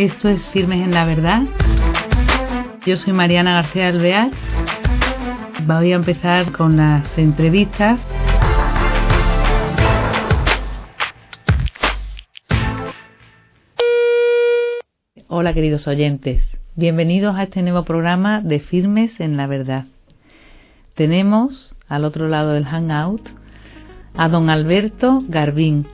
Esto es Firmes en la Verdad. Yo soy Mariana García Alvear. Voy a empezar con las entrevistas. Hola queridos oyentes, bienvenidos a este nuevo programa de Firmes en la Verdad. Tenemos al otro lado del Hangout a don Alberto Garbín.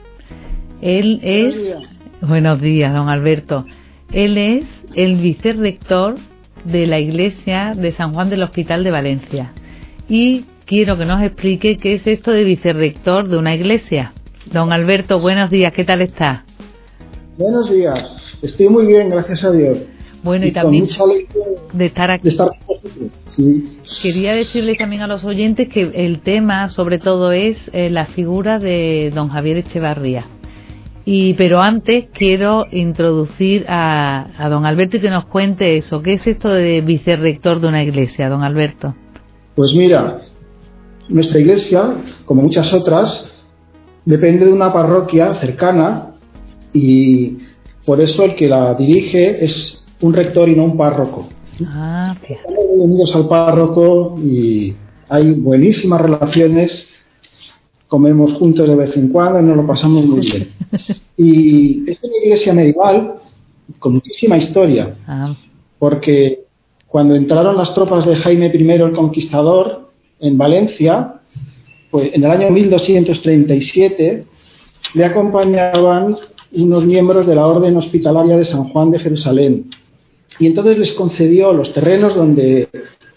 Él es... Buenos días, don Alberto. Él es el vicerrector de la Iglesia de San Juan del Hospital de Valencia. Y quiero que nos explique qué es esto de vicerrector de una iglesia. Don Alberto, buenos días, ¿qué tal está? Buenos días, estoy muy bien, gracias a Dios. Bueno, y, también de estar aquí. Quería decirle también a los oyentes que el tema, sobre todo, es eh, la figura de don Javier Echevarría. Y, pero antes quiero introducir a, a don Alberto y que nos cuente eso. ¿Qué es esto de vicerrector de una iglesia, don Alberto? Pues mira, nuestra iglesia, como muchas otras, depende de una parroquia cercana y por eso el que la dirige es un rector y no un párroco. Ah, Estamos unidos al párroco y hay buenísimas relaciones, comemos juntos de vez en cuando y nos lo pasamos muy bien. Y es una iglesia medieval con muchísima historia, ah. porque cuando entraron las tropas de Jaime I el Conquistador en Valencia, pues en el año 1237 le acompañaban unos miembros de la Orden Hospitalaria de San Juan de Jerusalén, y entonces les concedió los terrenos donde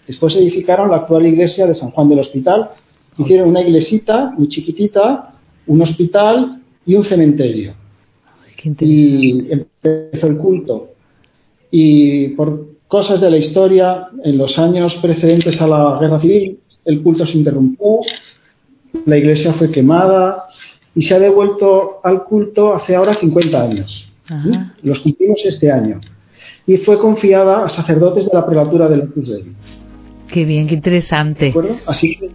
después edificaron la actual iglesia de San Juan del Hospital. Hicieron una iglesita muy chiquitita, un hospital y un cementerio. Y empezó el culto. Y por cosas de la historia, en los años precedentes a la guerra civil, el culto se interrumpió, la iglesia fue quemada y se ha devuelto al culto hace ahora 50 años. Los cumplimos este año y fue confiada a sacerdotes de la prelatura del Opus Dei. Qué bien, qué interesante. ¿De acuerdo? Así que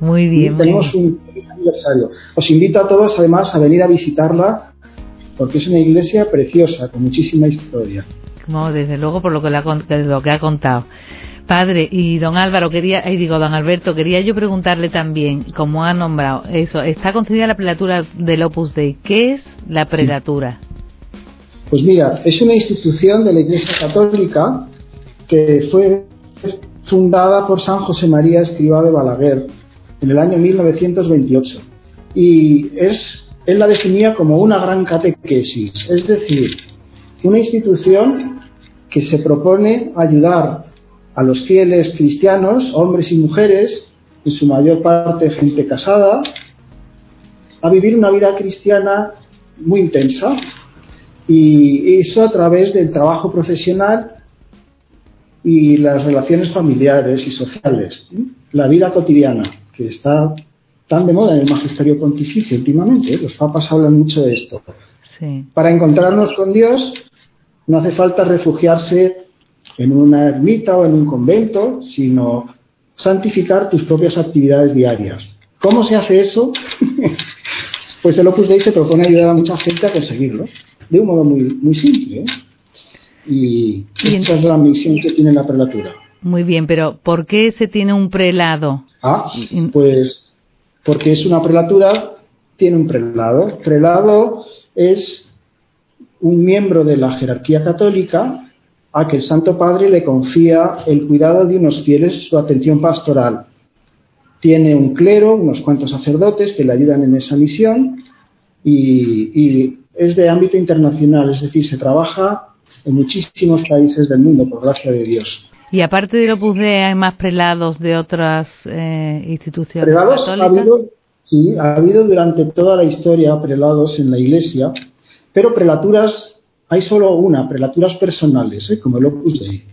muy bien. Tenemos un aniversario. Os invito a todos, además, a venir a visitarla, porque es una iglesia preciosa, con muchísima historia. No, desde luego, por lo que, lo que ha contado. Padre, y don Álvaro, quería, y digo, don Alberto, quería yo preguntarle también, como ha nombrado eso, está concedida la prelatura del Opus Dei. ¿Qué es la prelatura? Pues mira, es una institución de la Iglesia Católica que fue fundada por San José María Escribá de Balaguer en el año 1928 y es, él la definía como una gran catequesis, es decir, una institución que se propone ayudar a los fieles cristianos, hombres y mujeres, en su mayor parte gente casada, a vivir una vida cristiana muy intensa, y eso a través del trabajo profesional y las relaciones familiares y sociales, la vida cotidiana, que está tan de moda en el magisterio pontificio últimamente, los papas hablan mucho de esto. Para encontrarnos con Dios no hace falta refugiarse en una ermita o en un convento, sino santificar tus propias actividades diarias. ¿Cómo se hace eso? pues el Opus Dei se propone ayudar a mucha gente a conseguirlo de un modo muy, muy simple. ¿eh? Y esa es la misión que tiene la prelatura. Muy bien, pero ¿por qué se tiene un prelado? Ah, pues porque es una prelatura, tiene un prelado. Prelado es un miembro de la jerarquía católica a que el Santo Padre le confía el cuidado de unos fieles, su atención pastoral. Tiene un clero, unos cuantos sacerdotes que le ayudan en esa misión y es de ámbito internacional, es decir, se trabaja en muchísimos países del mundo, por gracia de Dios. Y aparte de Opus Dei, ¿hay más prelados de otras eh, instituciones prelados Ha habido, sí, ha habido durante toda la historia prelados en la Iglesia, pero prelaturas hay solo una, prelaturas personales, ¿eh? como el Opus Dei.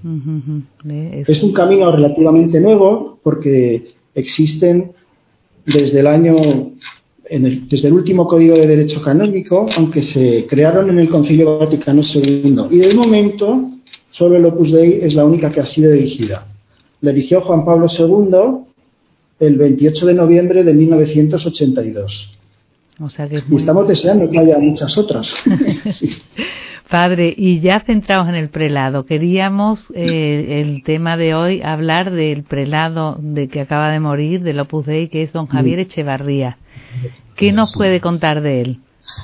Es un camino relativamente nuevo porque existen desde el año desde el último Código de Derecho Canónico, aunque se crearon en el Concilio Vaticano II. Y de momento, solo el Opus Dei es la única que ha sido dirigida. La eligió Juan Pablo II el 28 de noviembre de 1982. O sea que y estamos deseando que haya muchas otras. Padre, y ya centrados en el prelado, queríamos eh, el tema de hoy hablar del prelado de que acaba de morir, del Opus Dei, que es don Javier Echevarría. ¿Qué nos puede contar de él?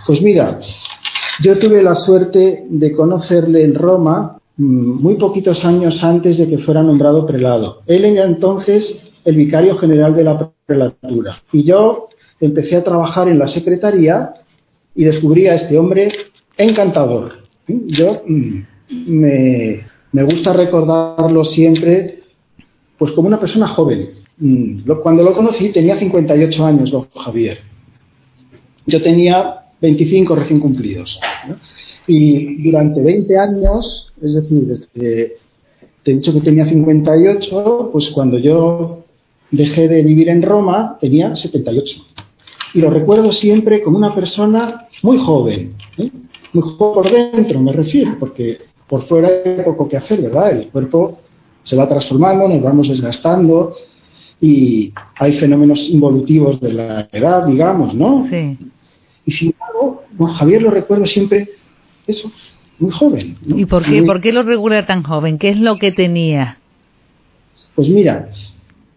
Pues mira, yo tuve la suerte de conocerle en Roma mm, muy poquitos años antes de que fuera nombrado prelado. Él era entonces el vicario general de la prelatura. Y yo empecé a trabajar en la secretaría y descubrí a este hombre encantador. Yo mm, me, gusta recordarlo siempre pues como una persona joven. Mm, cuando lo conocí tenía 58 años, don Javier. Yo tenía 25 recién cumplidos. Y durante 20 años, es decir, desde, te he dicho que tenía 58, pues cuando yo dejé de vivir en Roma tenía 78. Y lo recuerdo siempre como una persona muy joven, ¿eh? muy joven por dentro, me refiero, porque por fuera hay poco que hacer, ¿verdad? El cuerpo se va transformando, nos vamos desgastando y hay fenómenos involutivos de la edad, digamos, ¿no? Sí. Y sin embargo, Javier lo recuerdo siempre, eso, muy joven. ¿Y por qué, por qué lo recuerda tan joven? ¿Qué es lo que tenía? Pues mira,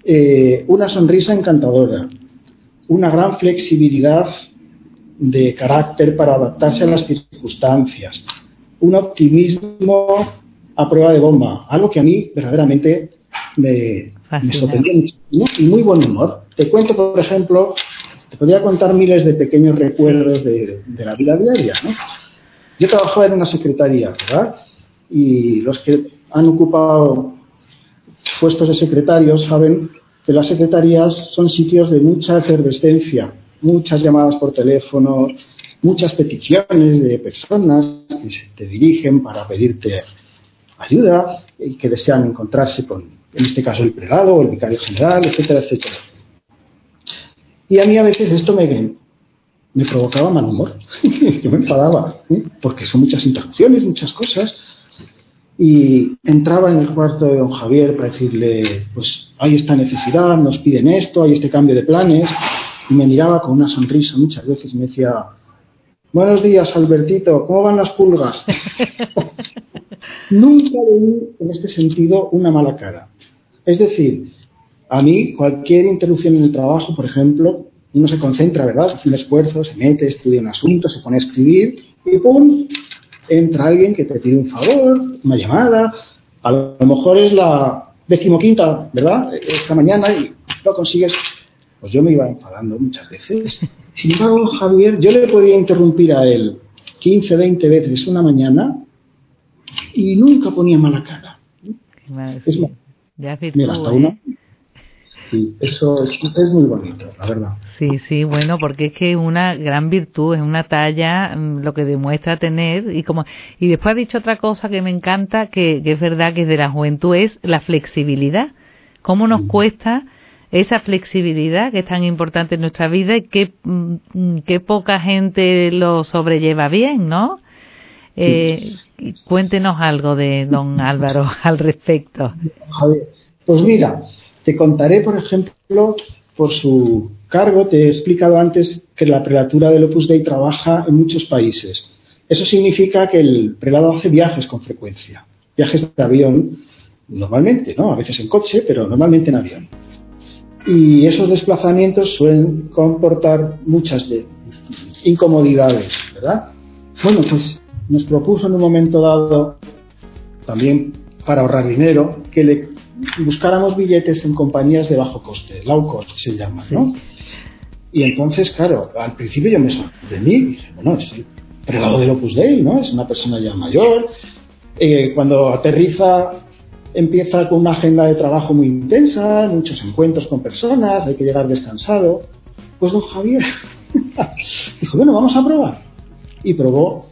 eh, una sonrisa encantadora, una gran flexibilidad de carácter para adaptarse a las circunstancias, un optimismo a prueba de bomba, algo que a mí verdaderamente me, me sorprendió mucho, y muy buen humor. Te cuento, por ejemplo, te podría contar miles de pequeños recuerdos de, la vida diaria. ¿no? Yo trabajaba en una secretaría, ¿verdad? Y los que han ocupado puestos de secretarios saben que las secretarías son sitios de mucha efervescencia, muchas llamadas por teléfono, muchas peticiones de personas que se te dirigen para pedirte ayuda y que desean encontrarse con, en este caso, el prelado o el vicario general, etcétera, etcétera. Y a mí a veces esto me, me provocaba mal humor. Yo me enfadaba, ¿eh? porque son muchas interrupciones, muchas cosas. Y entraba en el cuarto de don Javier para decirle, pues hay esta necesidad, nos piden esto, hay este cambio de planes. Y me miraba con una sonrisa muchas veces y me decía, buenos días Albertito, ¿cómo van las pulgas? Nunca leí en este sentido una mala cara. Es decir, a mí, cualquier interrupción en el trabajo, por ejemplo, uno se concentra, ¿verdad? Hace un esfuerzo, se mete, estudia un asunto, se pone a escribir y ¡pum! Entra alguien que te pide un favor, una llamada. A lo mejor es la decimoquinta, ¿verdad? Esta mañana y lo consigues. Pues yo me iba enfadando muchas veces. Sin embargo, Javier, yo le podía interrumpir a él 15, 20 veces una mañana y nunca ponía mala cara. Es más, ya mira, hasta ¿eh? Sí, eso es, muy bonito, la verdad. Sí, sí, bueno, porque es que es una gran virtud, es una talla mm, lo que demuestra tener y como y después ha dicho otra cosa que me encanta, que, es verdad que es de la juventud, es la flexibilidad. ¿Cómo nos cuesta esa flexibilidad que es tan importante en nuestra vida y que, mm, que poca gente lo sobrelleva bien, ¿no? Eh, cuéntenos algo de don Álvaro al respecto. pues mira, te contaré, por ejemplo, por su cargo, te he explicado antes que la prelatura del Opus Dei trabaja en muchos países. Eso significa que el prelado hace viajes con frecuencia, viajes de avión, normalmente, ¿no? A veces en coche, pero normalmente en avión. Y esos desplazamientos suelen comportar muchas incomodidades, ¿verdad? Bueno, pues nos propuso en un momento dado, también para ahorrar dinero, que le buscáramos billetes en compañías de bajo coste, low cost se llama, ¿no? Y entonces, claro, al principio yo me sorprendí, dije, bueno, es el prelado del Opus Dei, ¿no? Es una persona ya mayor. Eh, cuando aterriza, empieza con una agenda de trabajo muy intensa, muchos encuentros con personas, hay que llegar descansado. Pues don Javier dijo, bueno, vamos a probar. Y probó.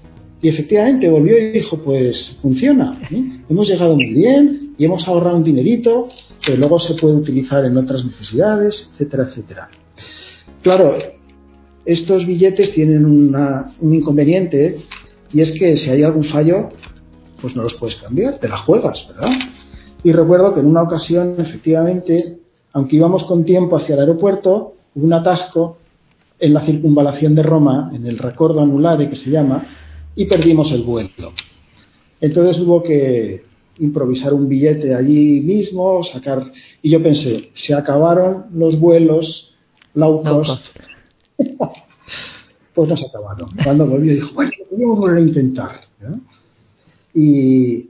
Y efectivamente volvió y dijo, pues funciona. ¿eh? Hemos llegado muy bien, y hemos ahorrado un dinerito que luego se puede utilizar en otras necesidades, etcétera, etcétera. Claro, estos billetes tienen un inconveniente y es que si hay algún fallo, pues no los puedes cambiar, te la juegas, ¿verdad? Y recuerdo que en una ocasión, efectivamente, aunque íbamos con tiempo hacia el aeropuerto, hubo un atasco en la circunvalación de Roma, en el recordo anulare que se llama, y perdimos el vuelo. Entonces hubo que improvisar un billete allí mismo, sacar... Y yo pensé, se acabaron los vuelos low cost. pues no se acabaron. Cuando volvió dijo, bueno, podríamos volver a intentar. Y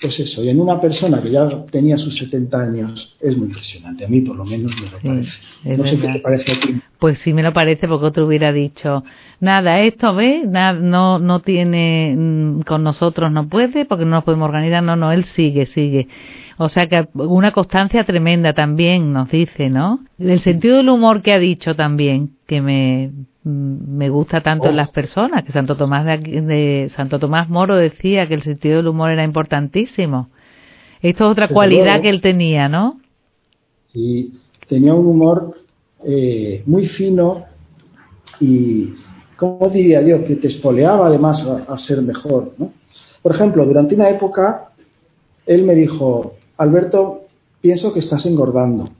pues eso, y en una persona que ya tenía sus 70 años es muy impresionante. A mí por lo menos me lo parece. No sé qué te parece a ti. Pues sí me lo parece porque otro hubiera dicho, nada, esto ve, nada, no, no tiene, mm, con nosotros no puede porque no nos podemos organizar. No, no, él sigue, sigue. O sea que una constancia tremenda también nos dice, ¿no? El sentido del humor que ha dicho también, que me, me gusta tanto en las personas, que Santo Tomás de, de, Santo Tomás Moro decía que el sentido del humor era importantísimo. Esto es otra cualidad que él tenía, ¿no? Sí, tenía un humor eh, muy fino y, ¿cómo diría yo? Que te espoleaba además a, a ser mejor, ¿no? Por ejemplo, durante una época, él me dijo, Alberto, pienso que estás engordando.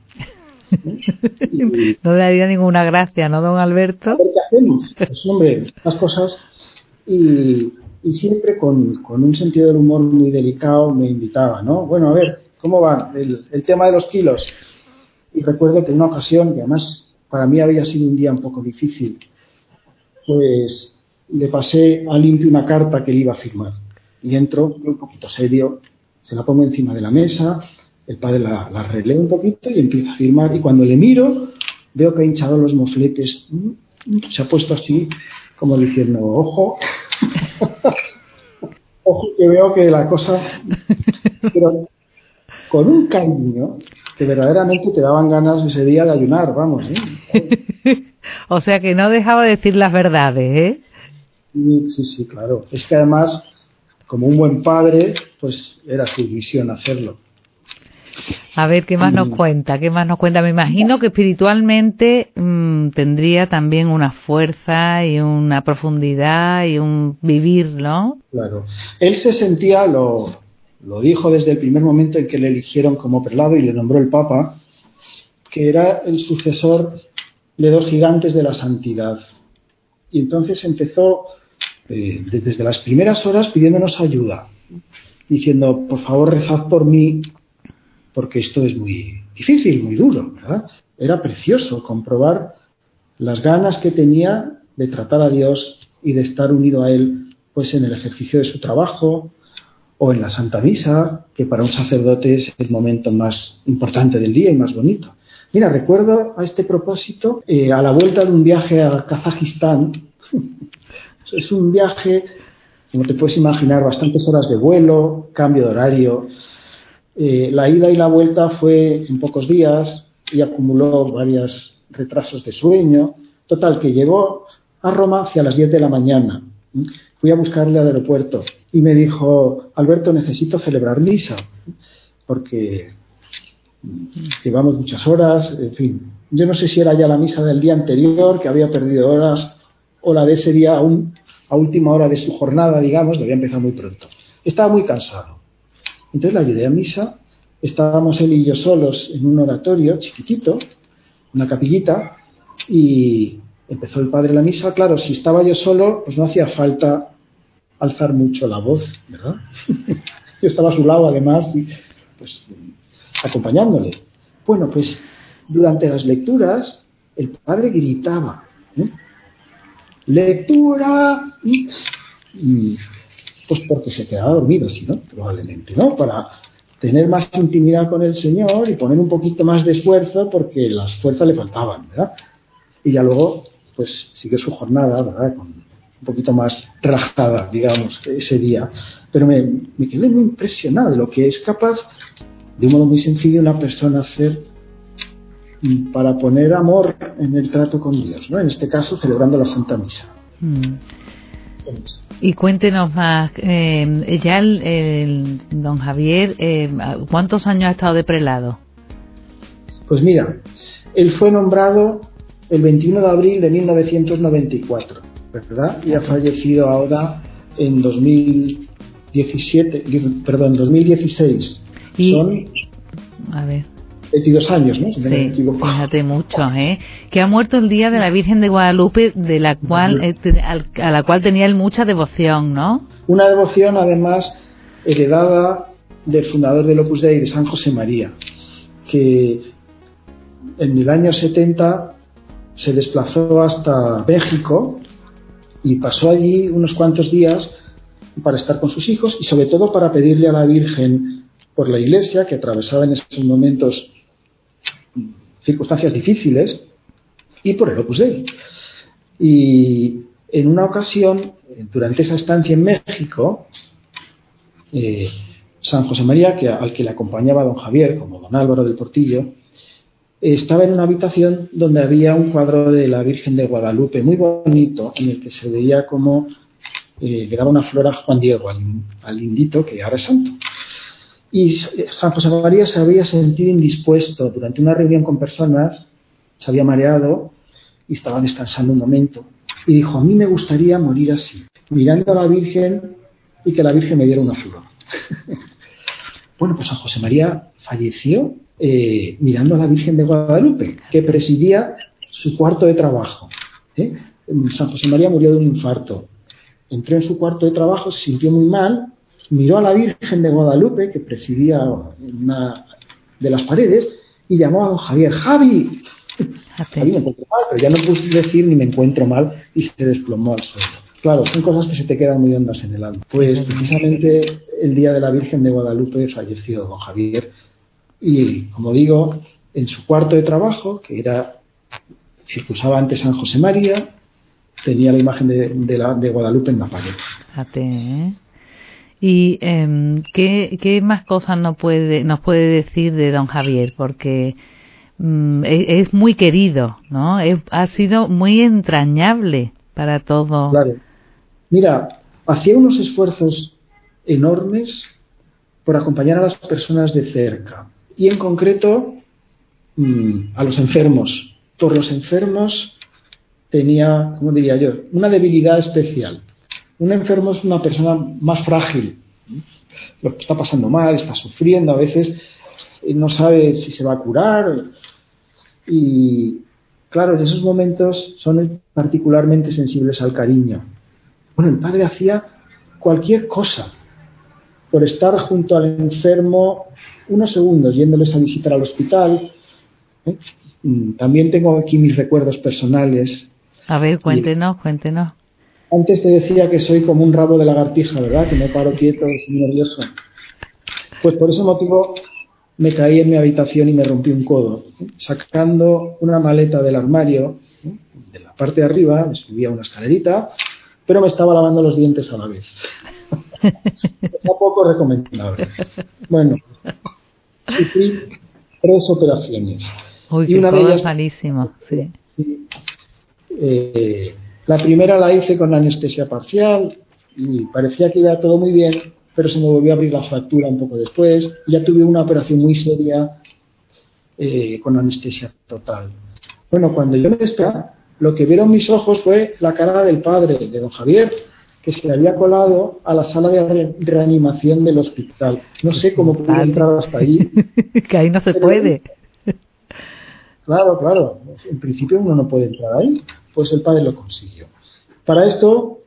No le haría ninguna gracia, ¿no, don Alberto? ¿Qué hacemos? Pues hombre, las cosas y, siempre con, un sentido del humor muy delicado me invitaba, ¿no? Bueno, a ver, ¿cómo va el, el tema de los kilos? Y recuerdo que en una ocasión, y además para mí había sido un día un poco difícil, pues le pasé a limpio una carta que él iba a firmar. Y entro, un poquito serio, se la pongo encima de la mesa, el padre la, la un poquito y empieza a firmar. Y cuando le miro, veo que ha hinchado los mofletes. Se ha puesto así, como diciendo, ojo, ojo que veo que la cosa... Pero con un cariño que verdaderamente te daban ganas ese día de ayunar, vamos. ¿eh? o sea que no dejaba de decir las verdades, ¿eh? Sí, sí, claro. Es que además como un buen padre, pues era su misión hacerlo. A ver, ¿qué más nos cuenta? ¿Qué más nos cuenta? Me imagino que espiritualmente mm, tendría también una fuerza y una profundidad y un vivir, ¿no? Claro. Él se sentía, lo, lo dijo desde el primer momento en que le eligieron como prelado y le nombró el Papa, que era el sucesor de dos gigantes de la santidad. Y entonces empezó eh, desde las primeras horas pidiéndonos ayuda, diciendo, por favor, rezad por mí, porque esto es muy difícil, muy duro, ¿verdad? Era precioso comprobar las ganas que tenía de tratar a Dios y de estar unido a Él, pues en el ejercicio de su trabajo o en la Santa Misa, que para un sacerdote es el momento más importante del día y más bonito. Mira, recuerdo a este propósito, eh, a la vuelta de un viaje a Kazajistán, Es un viaje, como te puedes imaginar, bastantes horas de vuelo, cambio de horario. Eh, la ida y la vuelta fue en pocos días y acumuló varios retrasos de sueño. Total, que llegó a Roma hacia las 10 de la mañana. Fui a buscarle al aeropuerto y me dijo, Alberto, necesito celebrar misa, porque llevamos muchas horas, en fin. Yo no sé si era ya la misa del día anterior, que había perdido horas, o la de ese día aún a última hora de su jornada, digamos, lo había empezado muy pronto. Estaba muy cansado. Entonces la ayudé a misa, estábamos él y yo solos en un oratorio chiquitito, una capillita, y empezó el padre la misa. Claro, si estaba yo solo, pues no hacía falta alzar mucho la voz, ¿verdad? yo estaba a su lado, además, y, pues acompañándole. Bueno, pues durante las lecturas el padre gritaba, ¿eh? lectura pues porque se quedaba dormido, si no, probablemente, ¿no? Para tener más intimidad con el Señor y poner un poquito más de esfuerzo porque las fuerzas le faltaban, ¿verdad? Y ya luego, pues sigue su jornada, ¿verdad? Con un poquito más relajada, digamos, ese día. Pero me, me quedé muy impresionado de lo que es capaz, de un modo muy sencillo, una persona hacer para poner amor en el trato con Dios, ¿no? En este caso, celebrando la Santa Misa. Mm. Y cuéntenos más, eh, ya el, don Javier, eh, ¿cuántos años ha estado de prelado? Pues mira, él fue nombrado el 21 de abril de 1994, ¿verdad? Y ha fallecido ahora en 2017, perdón, 2016. Y, Son, a ver. 22 años, ¿no? sí, fíjate mucho, ¿eh? Que ha muerto el día de la Virgen de Guadalupe, de la cual, eh, a la cual tenía él mucha devoción, ¿no? Una devoción, además, heredada del fundador del Opus Dei, de San José María, que en el año 70 se desplazó hasta México y pasó allí unos cuantos días para estar con sus hijos y sobre todo para pedirle a la Virgen por la iglesia que atravesaba en esos momentos circunstancias difíciles y por el Opus Dei. Y en una ocasión, durante esa estancia en México, eh, San José María, que, al que le acompañaba don Javier, como don Álvaro del Portillo, estaba en una habitación donde había un cuadro de la Virgen de Guadalupe muy bonito, en el que se veía como eh, le daba una flor a Juan Diego, al, indito, que ahora es santo. Y San José María se había sentido indispuesto durante una reunión con personas, se había mareado y estaba descansando un momento. Y dijo, a mí me gustaría morir así, mirando a la Virgen y que la Virgen me diera una flor. bueno, pues San José María falleció eh, mirando a la Virgen de Guadalupe, que presidía su cuarto de trabajo. ¿eh? San José María murió de un infarto entró en su cuarto de trabajo, se sintió muy mal, miró a la Virgen de Guadalupe, que presidía una de las paredes, y llamó a don Javier, Javi. Javi me encuentro mal, pero ya no pude decir ni me encuentro mal y se desplomó al suelo. Claro, son cosas que se te quedan muy hondas en el alma. Pues precisamente el día de la Virgen de Guadalupe falleció don Javier y, como digo, en su cuarto de trabajo, que era, circusaba ante San José María, tenía la imagen de, la, de Guadalupe en la pared. ¿eh? ¿Y em, ¿qué, más cosas nos puede, nos puede decir de don Javier? Porque mm, e, es, muy querido, ¿no? ha sido muy entrañable para todo. Claro. Mira, hacía unos esfuerzos enormes por acompañar a las personas de cerca y en concreto mm, a los enfermos. Por los enfermos tenía, ¿cómo diría yo?, una debilidad especial. Un enfermo es una persona más frágil, lo que está pasando mal, está sufriendo, a veces no sabe si se va a curar. Y claro, en esos momentos son particularmente sensibles al cariño. Bueno, el padre hacía cualquier cosa por estar junto al enfermo unos segundos, yéndoles a visitar al hospital. ¿eh? Mm, también tengo aquí mis recuerdos personales a ver, cuéntenos, cuéntenos. Antes te decía que soy como un rabo de lagartija, ¿verdad? Que me paro quieto, soy nervioso. Pues por ese motivo me caí en mi habitación y me rompí un codo. Sacando una maleta del armario, de la parte de arriba, me subía una escalerita, pero me estaba lavando los dientes a la vez. Un poco recomendable. Bueno, sufrí tres operaciones. Uy, y una de ellas malísimo, sí. sí eh, la primera la hice con anestesia parcial y parecía que iba todo muy bien, pero se me volvió a abrir la fractura un poco después. Ya tuve una operación muy seria eh, con anestesia total. Bueno, cuando yo me desperté, lo que vieron mis ojos fue la cara del padre, de don Javier, que se había colado a la sala de reanimación del hospital. No sé cómo pude entrar hasta ahí. que ahí no se puede. Claro, claro. En principio uno no puede entrar ahí pues el padre lo consiguió. Para esto,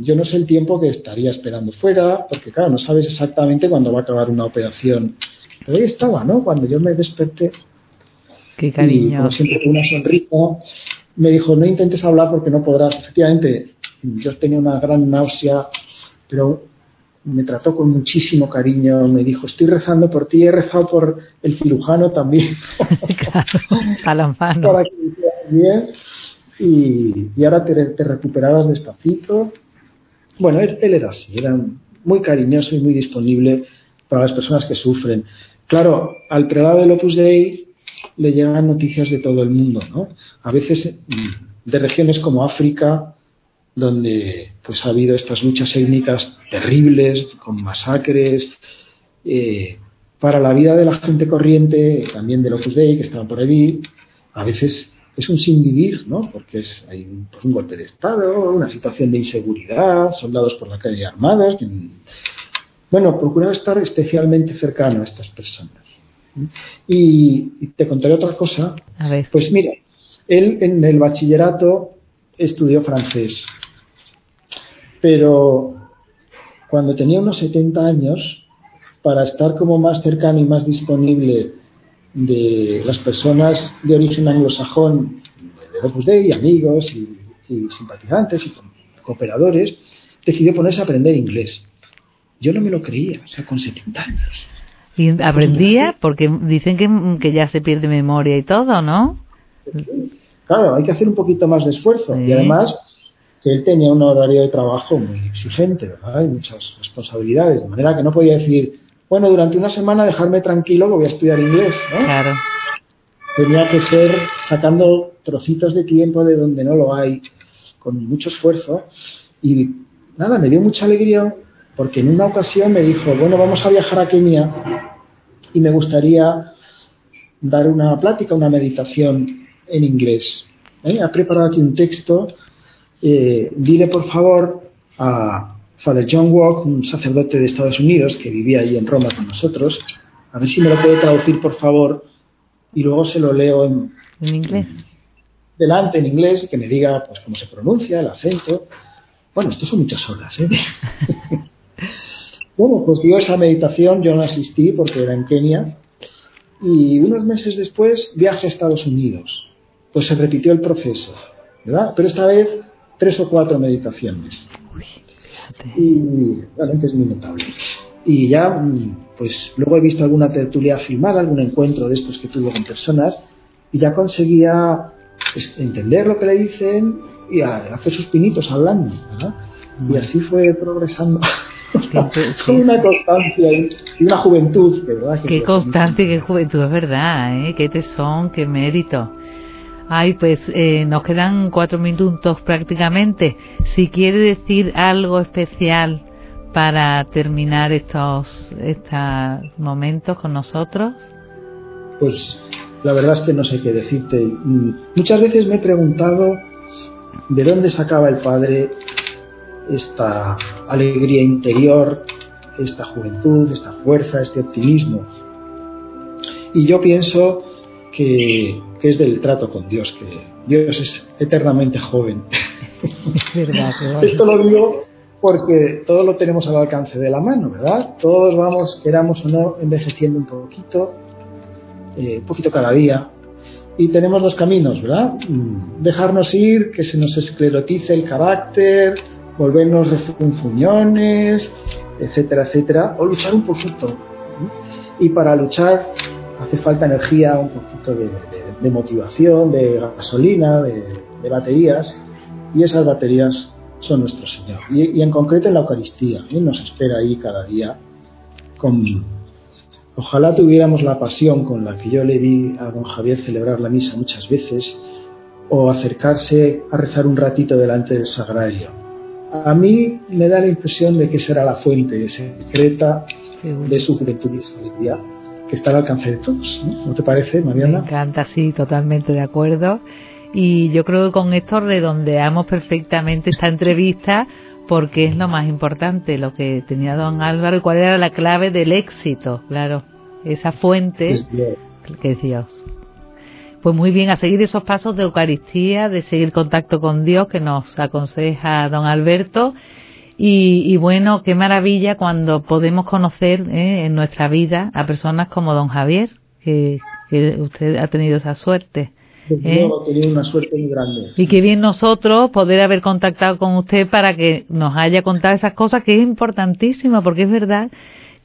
yo no sé el tiempo que estaría esperando fuera, porque claro, no sabes exactamente cuándo va a acabar una operación. Pero ahí estaba, ¿no? Cuando yo me desperté. Qué cariño. Y como siempre con una sonrisa, me dijo, no intentes hablar porque no podrás. Efectivamente, yo tenía una gran náusea, pero me trató con muchísimo cariño, me dijo, estoy rezando por ti, he rezado por el cirujano también. claro, Para que bien y, ahora te, te, recuperabas despacito. Bueno, él, era así, era muy cariñoso y muy disponible para las personas que sufren. Claro, al prelado del Opus Dei le llegan noticias de todo el mundo, ¿no? A veces mm, de regiones como África, donde pues ha habido estas luchas étnicas terribles, con masacres, eh, para la vida de la gente corriente, también del Opus Dei, que estaban por allí, a veces es un sin vivir, ¿no? Porque es, hay un, pues, un, golpe de Estado, una situación de inseguridad, soldados por la calle armadas. bueno, procurar estar especialmente cercano a estas personas. Y, te contaré otra cosa. A ver. Pues mira, él en el bachillerato estudió francés, pero cuando tenía unos 70 años, para estar como más cercano y más disponible de las personas de origen anglosajón, de Opus Dei, amigos y, simpatizantes y cooperadores, decidió ponerse a aprender inglés. Yo no me lo creía, o sea, con 70 años. ¿Y aprendía? Porque dicen que, que ya se pierde memoria y todo, ¿no? Claro, hay que hacer un poquito más de esfuerzo. Y además, que él tenía un horario de trabajo muy exigente, ¿verdad? Hay muchas responsabilidades, de manera que no podía decir, bueno, durante una semana dejarme tranquilo que voy a estudiar inglés, ¿no? Claro. Tenía que ser sacando trocitos de tiempo de donde no lo hay, con mucho esfuerzo. Y nada, me dio mucha alegría porque en una ocasión me dijo, bueno, vamos a viajar a Kenia y me gustaría dar una plática, una meditación en inglés. ¿Eh? Ha preparado aquí un texto. Eh, dile por favor a Father John Walk, un sacerdote de Estados Unidos que vivía allí en Roma con nosotros, a ver si me lo puede traducir por favor y luego se lo leo en, inglés. Delante en inglés que me diga pues cómo se pronuncia, el acento. Bueno, esto son muchas horas, ¿eh? bueno, pues yo esa meditación yo no asistí porque era en Kenia y unos meses después viaje a Estados Unidos. Pues se repitió el proceso, ¿verdad? Pero esta vez tres o cuatro meditaciones. Y realmente es muy notable. Y ya, mm, pues luego he visto alguna tertulia filmada, algún encuentro de estos que tuvo con personas, y ya conseguía pues, entender lo que le dicen y hacer sus pinitos hablando, ¿verdad? Y así fue progresando. Con una constancia y una juventud, ¿verdad? qué constancia y qué juventud, es verdad, ¿eh? Qué tesón, qué mérito. Ay, pues eh, nos quedan cuatro minutos prácticamente. Si quiere decir algo especial para terminar estos, estos momentos con nosotros. Pues la verdad es que no sé qué decirte. Muchas veces me he preguntado de dónde sacaba el padre esta alegría interior, esta juventud, esta fuerza, este optimismo. Y yo pienso que, es del trato con Dios, que Dios es eternamente joven. Esto lo digo porque todo lo tenemos al alcance de la mano, ¿verdad? Todos vamos, queramos o no, envejeciendo un poquito, eh, un poquito cada día. Y tenemos dos caminos, ¿verdad? Mm, dejarnos ir, que se nos esclerotice el carácter, volvernos refunfuñones, etcétera, etcétera, o luchar un poquito. Y para luchar hace falta energía, un poquito de, motivación, de gasolina, de, baterías, y esas baterías son nuestro Señor. Y, en concreto en la Eucaristía, Él nos espera ahí cada día. Con... Ojalá tuviéramos la pasión con la que yo le vi a don Javier celebrar la misa muchas veces, o acercarse a rezar un ratito delante del sagrario a mí me da la impresión de que será la fuente secreta de su juventud y sabiduría que está al alcance de todos. ¿no? te parece, Mariana? Me encanta, sí, totalmente de acuerdo. Y yo creo que con esto redondeamos perfectamente esta entrevista porque es lo más importante, lo que tenía don Álvaro y cuál era la clave del éxito, claro, esa fuente que es Dios. Pues muy bien, a seguir esos pasos de Eucaristía, de seguir contacto con Dios que nos aconseja don Alberto. Y, bueno, qué maravilla cuando podemos conocer eh, en nuestra vida a personas como don Javier, que, usted ha tenido esa suerte. ¿eh? tenido una suerte muy grande. Y qué bien nosotros poder haber contactado con usted para que nos haya contado esas cosas, que es importantísimo, porque es verdad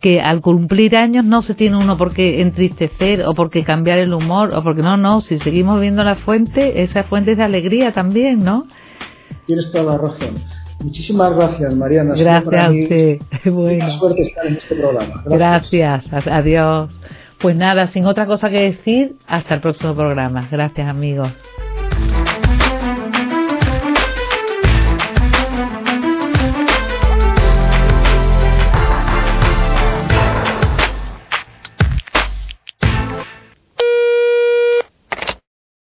que al cumplir años no se tiene uno por qué entristecer o por qué cambiar el humor o porque no, no, si seguimos viendo la fuente, esa fuente es de alegría también, ¿no? Tienes toda la razón. Muchísimas gracias, Mariana. Gracias a usted. Bueno. suerte estar en este programa. Gracias. gracias. Adiós. Pues nada, sin otra cosa que decir, hasta el próximo programa. Gracias, amigos.